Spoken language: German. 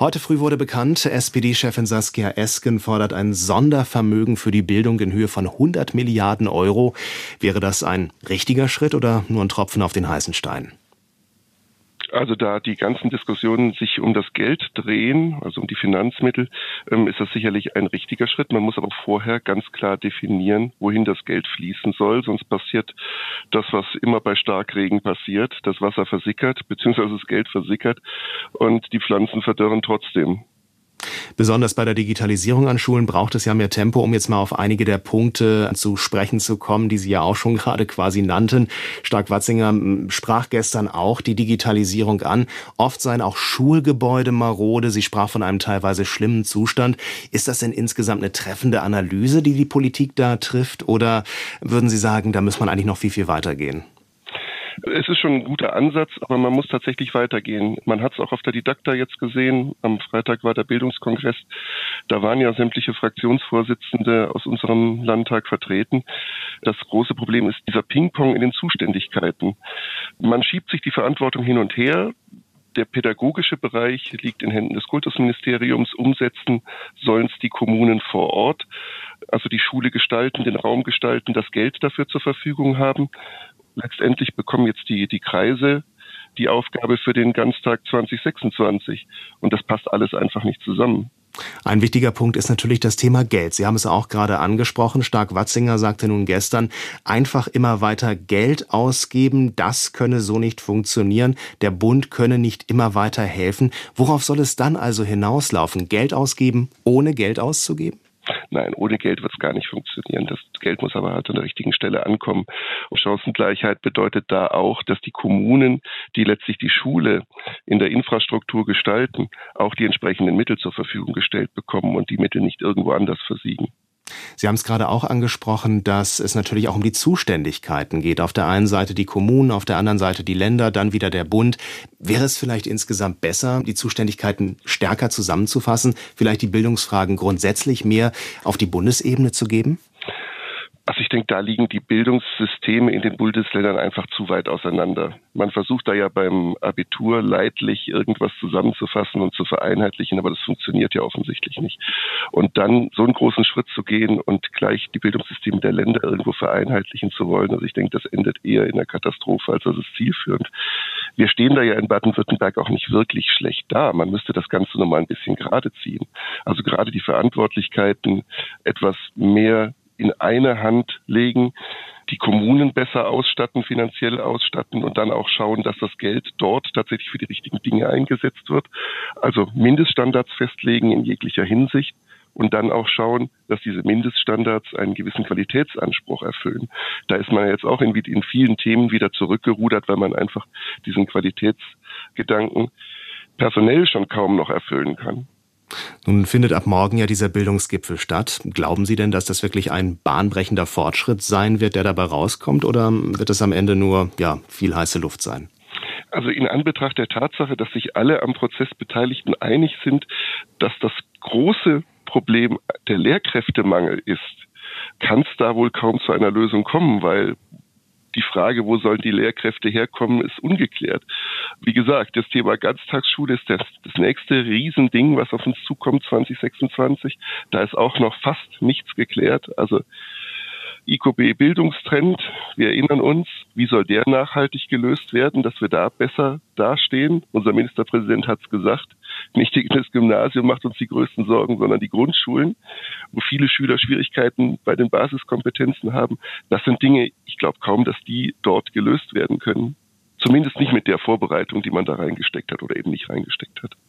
Heute früh wurde bekannt, SPD-Chefin Saskia Esken fordert ein Sondervermögen für die Bildung in Höhe von 100 Milliarden Euro. Wäre das ein richtiger Schritt oder nur ein Tropfen auf den heißen Stein? Also da die ganzen Diskussionen sich um das Geld drehen, also um die Finanzmittel, ähm, ist das sicherlich ein richtiger Schritt. Man muss aber vorher ganz klar definieren, wohin das Geld fließen soll. Sonst passiert das, was immer bei Starkregen passiert. Das Wasser versickert, beziehungsweise das Geld versickert und die Pflanzen verdörren trotzdem. Besonders bei der Digitalisierung an Schulen braucht es ja mehr Tempo, um jetzt mal auf einige der Punkte zu sprechen zu kommen, die Sie ja auch schon gerade quasi nannten. Stark-Watzinger sprach gestern auch die Digitalisierung an. Oft seien auch Schulgebäude marode. Sie sprach von einem teilweise schlimmen Zustand. Ist das denn insgesamt eine treffende Analyse, die die Politik da trifft? Oder würden Sie sagen, da muss man eigentlich noch viel, viel weitergehen? Es ist schon ein guter Ansatz, aber man muss tatsächlich weitergehen. Man hat es auch auf der Didakta jetzt gesehen. Am Freitag war der Bildungskongress. Da waren ja sämtliche Fraktionsvorsitzende aus unserem Landtag vertreten. Das große Problem ist dieser Ping-Pong in den Zuständigkeiten. Man schiebt sich die Verantwortung hin und her der pädagogische Bereich liegt in Händen des Kultusministeriums. Umsetzen sollen es die Kommunen vor Ort, also die Schule gestalten, den Raum gestalten, das Geld dafür zur Verfügung haben letztendlich bekommen jetzt die, die Kreise die Aufgabe für den Ganztag 2026. Und das passt alles einfach nicht zusammen. Ein wichtiger Punkt ist natürlich das Thema Geld. Sie haben es auch gerade angesprochen. Stark Watzinger sagte nun gestern, einfach immer weiter Geld ausgeben, das könne so nicht funktionieren. Der Bund könne nicht immer weiter helfen. Worauf soll es dann also hinauslaufen? Geld ausgeben, ohne Geld auszugeben? Nein, ohne Geld wird es gar nicht funktionieren. Das Geld muss aber halt an der richtigen Stelle ankommen. Und Chancengleichheit bedeutet da auch, dass die Kommunen, die letztlich die Schule in der Infrastruktur gestalten, auch die entsprechenden Mittel zur Verfügung gestellt bekommen und die Mittel nicht irgendwo anders versiegen. Sie haben es gerade auch angesprochen, dass es natürlich auch um die Zuständigkeiten geht. Auf der einen Seite die Kommunen, auf der anderen Seite die Länder, dann wieder der Bund. Wäre es vielleicht insgesamt besser, die Zuständigkeiten stärker zusammenzufassen, vielleicht die Bildungsfragen grundsätzlich mehr auf die Bundesebene zu geben? Also ich denke, da liegen die Bildungssysteme in den Bundesländern einfach zu weit auseinander. Man versucht da ja beim Abitur leidlich irgendwas zusammenzufassen und zu vereinheitlichen, aber das funktioniert ja offensichtlich nicht. Und dann so einen großen Schritt zu gehen und gleich die Bildungssysteme der Länder irgendwo vereinheitlichen zu wollen, also ich denke, das endet eher in der Katastrophe, als dass es zielführend. Wir stehen da ja in Baden-Württemberg auch nicht wirklich schlecht da. Man müsste das Ganze nochmal ein bisschen gerade ziehen. Also gerade die Verantwortlichkeiten etwas mehr in eine Hand legen, die Kommunen besser ausstatten, finanziell ausstatten und dann auch schauen, dass das Geld dort tatsächlich für die richtigen Dinge eingesetzt wird. Also Mindeststandards festlegen in jeglicher Hinsicht und dann auch schauen, dass diese Mindeststandards einen gewissen Qualitätsanspruch erfüllen. Da ist man jetzt auch in, in vielen Themen wieder zurückgerudert, weil man einfach diesen Qualitätsgedanken personell schon kaum noch erfüllen kann. Nun findet ab morgen ja dieser Bildungsgipfel statt. Glauben Sie denn, dass das wirklich ein bahnbrechender Fortschritt sein wird, der dabei rauskommt, oder wird es am Ende nur ja, viel heiße Luft sein? Also in Anbetracht der Tatsache, dass sich alle am Prozess Beteiligten einig sind, dass das große Problem der Lehrkräftemangel ist, kann es da wohl kaum zu einer Lösung kommen, weil die Frage, wo sollen die Lehrkräfte herkommen, ist ungeklärt. Wie gesagt, das Thema Ganztagsschule ist das, das nächste Riesending, was auf uns zukommt 2026. Da ist auch noch fast nichts geklärt. Also IKB Bildungstrend, wir erinnern uns, wie soll der nachhaltig gelöst werden, dass wir da besser dastehen? Unser Ministerpräsident hat es gesagt, nicht das Gymnasium macht uns die größten Sorgen, sondern die Grundschulen, wo viele Schüler Schwierigkeiten bei den Basiskompetenzen haben. Das sind Dinge, ich glaube kaum, dass die dort gelöst werden können. Zumindest nicht mit der Vorbereitung, die man da reingesteckt hat oder eben nicht reingesteckt hat.